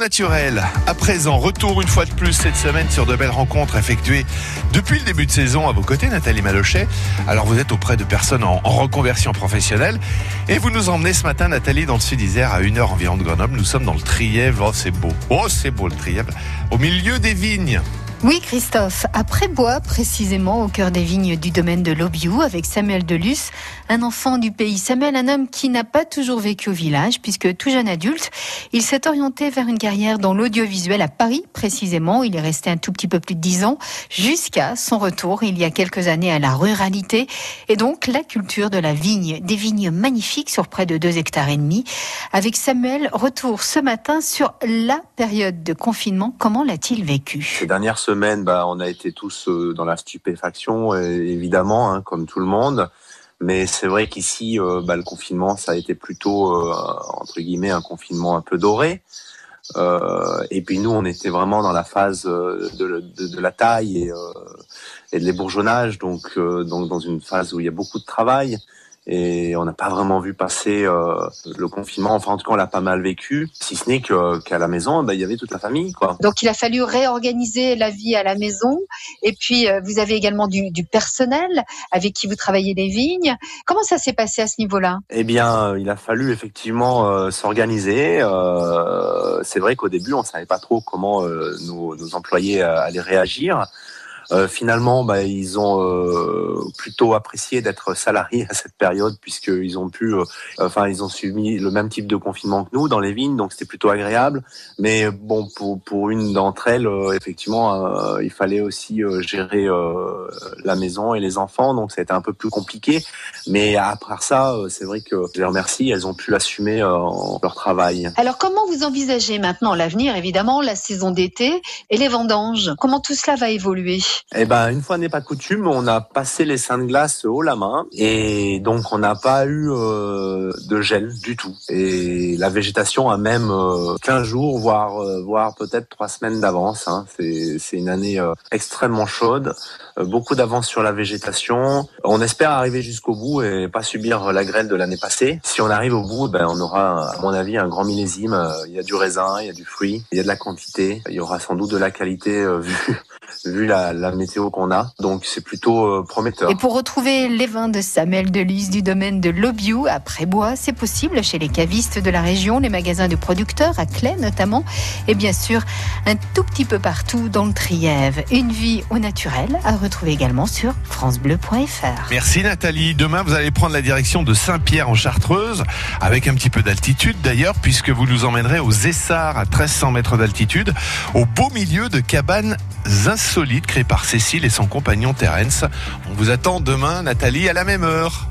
Naturel. À présent, retour une fois de plus cette semaine sur de belles rencontres effectuées depuis le début de saison à vos côtés, Nathalie Malochet. Alors vous êtes auprès de personnes en, reconversion professionnelle et vous nous emmenez ce matin, Nathalie, dans le sud-Isère à une heure environ de Grenoble. Nous sommes dans le Trièvre. Oh, c'est beau. Oh, c'est beau le Trièvre. Au milieu des vignes. Oui, Christophe, à Prébois, précisément au cœur des vignes du domaine de l'Aubiou, avec Samuel Delus, un enfant du pays. Samuel, un homme qui n'a pas toujours vécu au village, puisque tout jeune adulte, il s'est orienté vers une carrière dans l'audiovisuel à Paris, précisément. Il est resté un tout petit peu plus de dix ans, jusqu'à son retour il y a quelques années à la ruralité, et donc la culture de la vigne, des vignes magnifiques sur près de deux hectares et demi. Avec Samuel, retour ce matin sur la période de confinement. Comment l'a-t-il vécu? Ces dernières semaine, bah, on a été tous euh, dans la stupéfaction, évidemment, hein, comme tout le monde. Mais c'est vrai qu'ici, euh, bah, le confinement, ça a été plutôt, euh, entre guillemets, un confinement un peu doré. Euh, et puis nous, on était vraiment dans la phase de, la taille et, et de l'ébourgeonnage, donc, donc dans une phase où il y a beaucoup de travail et on n'a pas vraiment vu passer euh, le confinement. Enfin, en tout cas, on l'a pas mal vécu, si ce n'est qu'à la maison, bah, il y avait toute la famille. Quoi. Donc, il a fallu réorganiser la vie à la maison. Et puis, euh, vous avez également du, du, personnel avec qui vous travaillez des vignes. Comment ça s'est passé à ce niveau-là? Eh bien, il a fallu effectivement euh, s'organiser. Euh, c'est vrai qu'au début, on savait pas trop comment euh, nos, nos, employés allaient réagir. Euh, finalement, bah, ils ont euh, plutôt apprécié d'être salariés à cette période puisqu'ils ont pu, euh, enfin, ils ont subi le même type de confinement que nous dans les vignes, donc c'était plutôt agréable. Mais bon, pour pour une d'entre elles, effectivement, il fallait aussi gérer la maison et les enfants, donc ça a été un peu plus compliqué. Mais à part ça, c'est vrai que je les remercie, elles ont pu assumer leur travail. Alors, comment vous envisagez maintenant l'avenir, évidemment, la saison d'été et les vendanges? Comment tout cela va évoluer? Eh ben, une fois n'est pas coutume, on a passé les seins de glace haut la main et donc on n'a pas eu euh, de gel du tout. Et la végétation a même euh, 15 jours, voire euh, voire peut-être trois semaines d'avance. Hein. C'est une année euh, extrêmement chaude, euh, beaucoup d'avance sur la végétation. On espère arriver jusqu'au bout et pas subir la grêle de l'année passée. Si on arrive au bout, ben on aura, à mon avis, un grand millésime. Il y a du raisin, il y a du fruit, il y a de la quantité, il y aura sans doute de la qualité vu vu la, la météo qu'on a. Donc c'est plutôt euh, prometteur. Et pour retrouver les vins de Samuel Delise du domaine de l'Aubiou à Prébois, c'est possible chez les cavistes de la région, les magasins de producteurs, à Clay notamment, et bien sûr un tout petit peu partout dans le Trièvre. Une vie au naturel à retrouver également sur francebleu.fr. Merci Nathalie. Demain, vous allez prendre la direction de Saint-Pierre en Chartreuse, avec un petit peu d'altitude d'ailleurs, puisque vous nous emmènerez aux Essarts à 1300 mètres d'altitude, au beau milieu de cabanes insolites créées Cécile et son compagnon Terence. On vous attend demain, Nathalie, à la même heure.